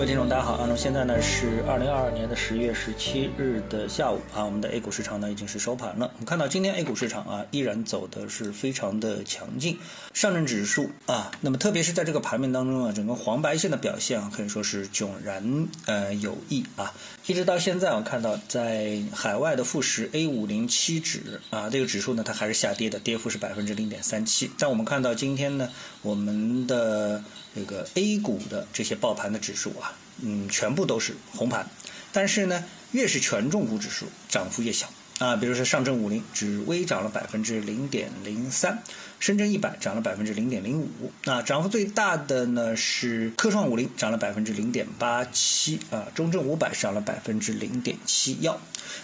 各位听众，大家好啊！那么现在呢是二零二二年的十月十七日的下午啊，我们的 A 股市场呢已经是收盘了。我们看到今天 A 股市场啊依然走的是非常的强劲，上证指数啊，那么特别是在这个盘面当中啊，整个黄白线的表现啊可以说是迥然呃有异啊。一直到现在，我看到在海外的富时 A 五零七指啊这个指数呢它还是下跌的，跌幅是百分之零点三七。但我们看到今天呢，我们的这个 A 股的这些爆盘的指数啊，嗯，全部都是红盘，但是呢，越是权重股指数涨幅越小。啊，比如说上证五零只微涨了百分之零点零三，深圳一百涨了百分之零点零五，啊，涨幅最大的呢是科创五零涨了百分之零点八七。啊，中证五百涨了百分之零点七幺，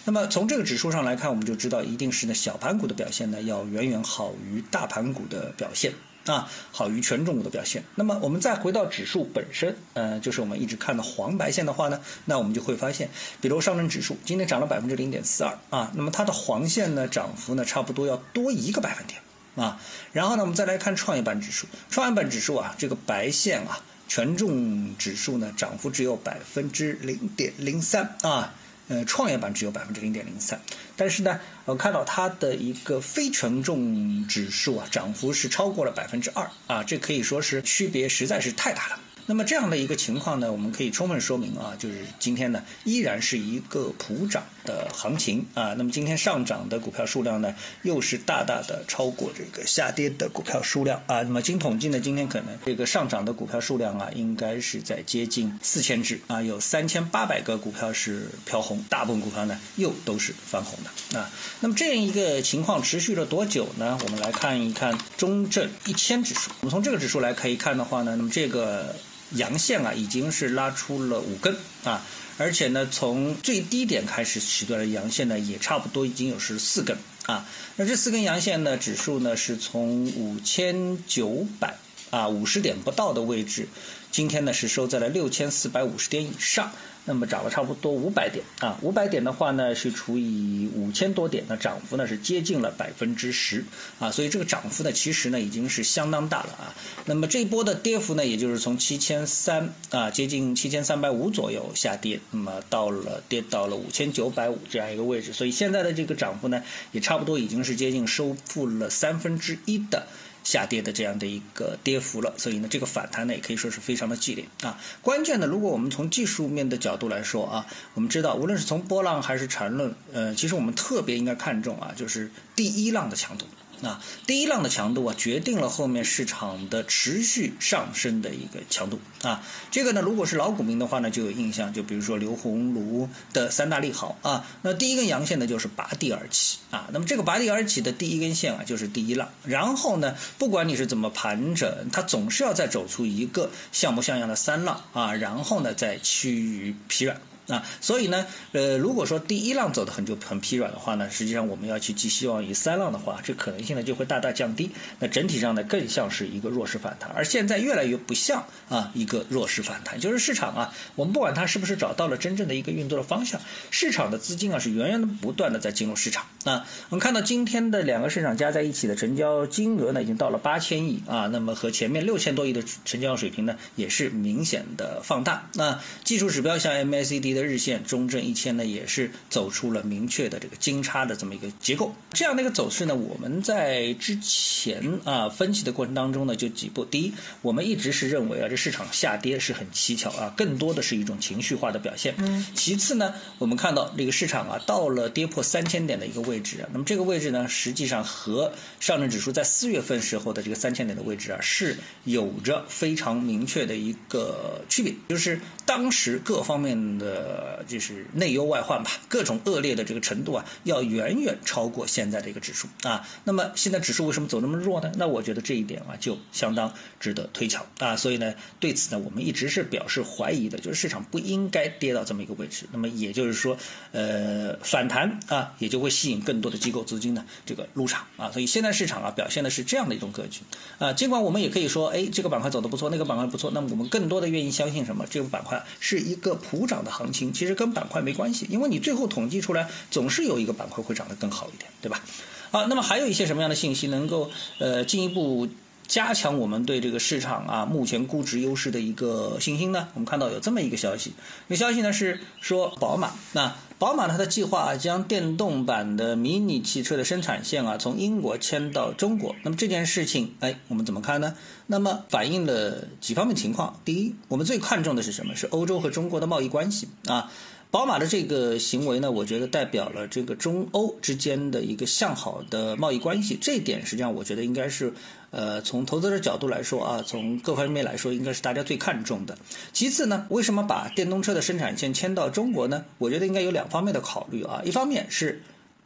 那么从这个指数上来看，我们就知道一定是呢小盘股的表现呢要远远好于大盘股的表现。啊，好于权重股的表现。那么我们再回到指数本身，呃，就是我们一直看的黄白线的话呢，那我们就会发现，比如上证指数今天涨了百分之零点四二啊，那么它的黄线呢涨幅呢差不多要多一个百分点啊。然后呢，我们再来看创业板指数，创业板指数啊，这个白线啊，权重指数呢涨幅只有百分之零点零三啊。呃，创业板只有百分之零点零三，但是呢，我看到它的一个非权重指数啊，涨幅是超过了百分之二啊，这可以说是区别实在是太大了。那么这样的一个情况呢，我们可以充分说明啊，就是今天呢依然是一个普涨的行情啊。那么今天上涨的股票数量呢，又是大大的超过这个下跌的股票数量啊。那么经统计呢，今天可能这个上涨的股票数量啊，应该是在接近四千只啊，有三千八百个股票是飘红，大部分股票呢又都是翻红的啊。那么这样一个情况持续了多久呢？我们来看一看中证一千指数。我们从这个指数来可以看的话呢，那么这个。阳线啊，已经是拉出了五根啊，而且呢，从最低点开始起段的阳线呢，也差不多已经有十四根啊。那这四根阳线呢，指数呢是从五千九百啊五十点不到的位置，今天呢是收在了六千四百五十点以上。那么涨了差不多五百点啊，五百点的话呢是除以五千多点，那涨幅呢是接近了百分之十啊，所以这个涨幅呢其实呢已经是相当大了啊。那么这一波的跌幅呢，也就是从七千三啊接近七千三百五左右下跌，那么到了跌到了五千九百五这样一个位置，所以现在的这个涨幅呢也差不多已经是接近收复了三分之一的。下跌的这样的一个跌幅了，所以呢，这个反弹呢也可以说是非常的剧烈啊。关键呢，如果我们从技术面的角度来说啊，我们知道无论是从波浪还是缠论，呃，其实我们特别应该看重啊，就是第一浪的强度。啊，第一浪的强度啊，决定了后面市场的持续上升的一个强度啊。这个呢，如果是老股民的话呢，就有印象，就比如说刘鸿儒的三大利好啊。那第一根阳线呢，就是拔地而起啊。那么这个拔地而起的第一根线啊，就是第一浪。然后呢，不管你是怎么盘整，它总是要再走出一个像模像样的三浪啊，然后呢，再趋于疲软。啊，所以呢，呃，如果说第一浪走的很就很疲软的话呢，实际上我们要去寄希望于三浪的话，这可能性呢就会大大降低。那整体上呢，更像是一个弱势反弹，而现在越来越不像啊一个弱势反弹，就是市场啊，我们不管它是不是找到了真正的一个运作的方向，市场的资金啊是源源不断的在进入市场。啊，我们看到今天的两个市场加在一起的成交金额呢，已经到了八千亿啊，那么和前面六千多亿的成交水平呢，也是明显的放大。那技术指标像 MACD。的日线中证一千呢，也是走出了明确的这个金叉的这么一个结构。这样的一个走势呢，我们在之前啊分析的过程当中呢，就几步。第一，我们一直是认为啊，这市场下跌是很蹊跷啊，更多的是一种情绪化的表现。嗯。其次呢，我们看到这个市场啊，到了跌破三千点的一个位置啊，那么这个位置呢，实际上和上证指数在四月份时候的这个三千点的位置啊，是有着非常明确的一个区别，就是当时各方面的。呃，就是内忧外患吧，各种恶劣的这个程度啊，要远远超过现在的一个指数啊。那么现在指数为什么走那么弱呢？那我觉得这一点啊，就相当值得推敲啊。所以呢，对此呢，我们一直是表示怀疑的，就是市场不应该跌到这么一个位置。那么也就是说，呃，反弹啊，也就会吸引更多的机构资金呢这个入场啊。所以现在市场啊，表现的是这样的一种格局啊。尽管我们也可以说，哎，这个板块走的不错，那个板块不错，那么我们更多的愿意相信什么？这个板块是一个普涨的行情。其实跟板块没关系，因为你最后统计出来总是有一个板块会涨得更好一点，对吧？啊，那么还有一些什么样的信息能够呃进一步加强我们对这个市场啊目前估值优势的一个信心呢？我们看到有这么一个消息，那消息呢是说宝马那。宝马呢，它的计划将电动版的迷你汽车的生产线啊，从英国迁到中国。那么这件事情，哎，我们怎么看呢？那么反映了几方面情况。第一，我们最看重的是什么？是欧洲和中国的贸易关系啊。宝马的这个行为呢，我觉得代表了这个中欧之间的一个向好的贸易关系，这一点实际上我觉得应该是，呃，从投资者角度来说啊，从各方面来说，应该是大家最看重的。其次呢，为什么把电动车的生产线迁到中国呢？我觉得应该有两方面的考虑啊，一方面是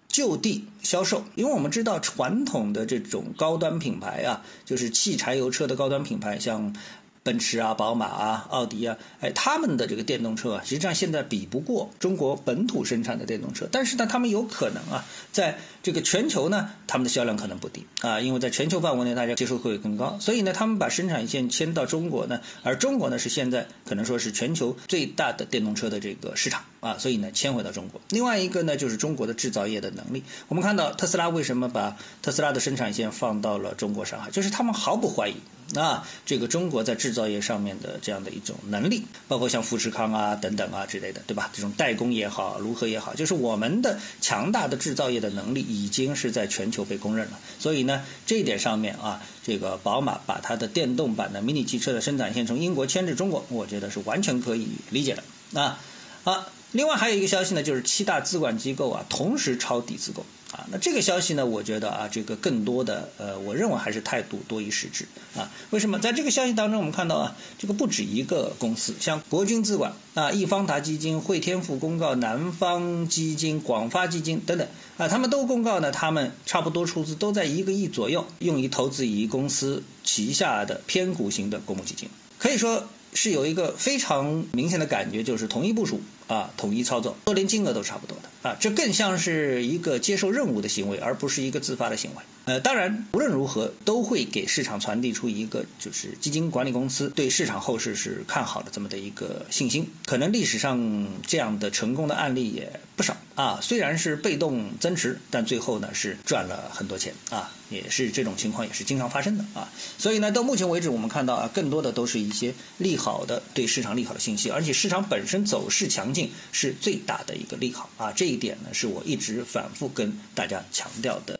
就地销售，因为我们知道传统的这种高端品牌啊，就是汽柴油车的高端品牌，像。奔驰啊，宝马啊，奥迪啊，哎，他们的这个电动车啊，实际上现在比不过中国本土生产的电动车。但是呢，他们有可能啊，在这个全球呢，他们的销量可能不低啊，因为在全球范围内，大家接受会更高。所以呢，他们把生产线迁到中国呢，而中国呢是现在可能说是全球最大的电动车的这个市场啊，所以呢，迁回到中国。另外一个呢，就是中国的制造业的能力。我们看到特斯拉为什么把特斯拉的生产线放到了中国上海，就是他们毫不怀疑。啊这个中国在制造业上面的这样的一种能力，包括像富士康啊等等啊之类的，对吧？这种代工也好，如何也好，就是我们的强大的制造业的能力已经是在全球被公认了。所以呢，这一点上面啊，这个宝马把它的电动版的迷你汽车的生产线从英国迁至中国，我觉得是完全可以理解的。啊，好，另外还有一个消息呢，就是七大资管机构啊同时抄底自购。啊，那这个消息呢？我觉得啊，这个更多的呃，我认为还是态度多于实质啊。为什么？在这个消息当中，我们看到啊，这个不止一个公司，像国军资管啊、易方达基金、汇添富公告、南方基金、广发基金等等啊，他们都公告呢，他们差不多出资都在一个亿左右，用于投资于公司旗下的偏股型的公募基金，可以说是有一个非常明显的感觉，就是同一部署。啊，统一操作，都连金额都差不多的啊，这更像是一个接受任务的行为，而不是一个自发的行为。呃，当然，无论如何都会给市场传递出一个就是基金管理公司对市场后市是看好的这么的一个信心。可能历史上这样的成功的案例也不少啊，虽然是被动增持，但最后呢是赚了很多钱啊，也是这种情况也是经常发生的啊。所以呢，到目前为止，我们看到啊，更多的都是一些利好的对市场利好的信息，而且市场本身走势强劲。是最大的一个利好啊！这一点呢，是我一直反复跟大家强调的。